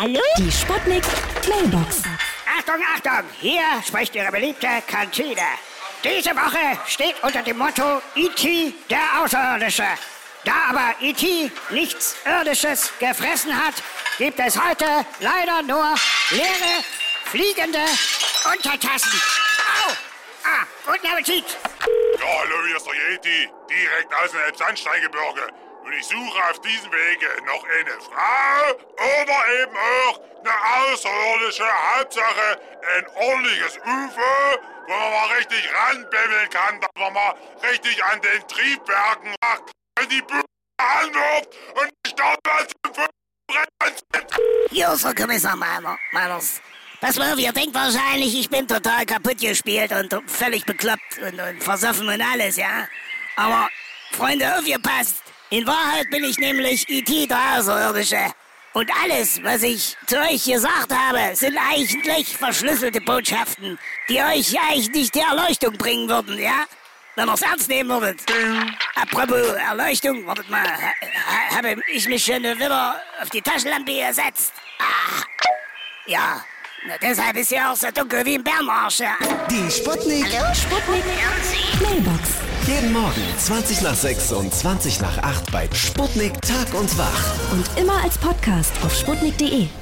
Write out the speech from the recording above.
Hallo? Die Sputnik Mailbox. Achtung, Achtung! Hier spricht Ihre beliebte Kantine. Diese Woche steht unter dem Motto E.T. der Außerirdische. Da aber E.T. nichts Irdisches gefressen hat, gibt es heute leider nur leere, fliegende Untertassen. Au! Ah, guten Appetit! Ja, hallo, hier ist der Yeti, direkt aus dem Sandsteingebirge. Und ich suche auf diesem Wege noch eine Frau oder eben auch eine außerirdische Hauptsache ein ordentliches UFO, wo man mal richtig ranbimmeln kann, dass man mal richtig an den Triebwerken macht, wenn die Bühne anwirft und die Staubwald zum sind. Hier ist Kommissar Meiner. Pass mal auf, ihr denkt wahrscheinlich, ich bin total kaputt gespielt und völlig bekloppt und, und versoffen und alles, ja? Aber, Freunde, aufgepasst! In Wahrheit bin ich nämlich E.T. der Außerirdische. Und alles, was ich zu euch gesagt habe, sind eigentlich verschlüsselte Botschaften, die euch eigentlich die Erleuchtung bringen würden, ja? Wenn ihr es ernst nehmen würdet. Apropos Erleuchtung, wartet mal, ha, ha, habe ich mich schon wieder auf die Taschenlampe gesetzt? Ah, ja, na, deshalb ist ja auch so dunkel wie ein Bärenarsch, ja. Die Sputnik. Sputnik Mailbox. Jeden Morgen 20 nach 6 und 20 nach 8 bei Sputnik Tag und Wach. Und immer als Podcast auf sputnik.de.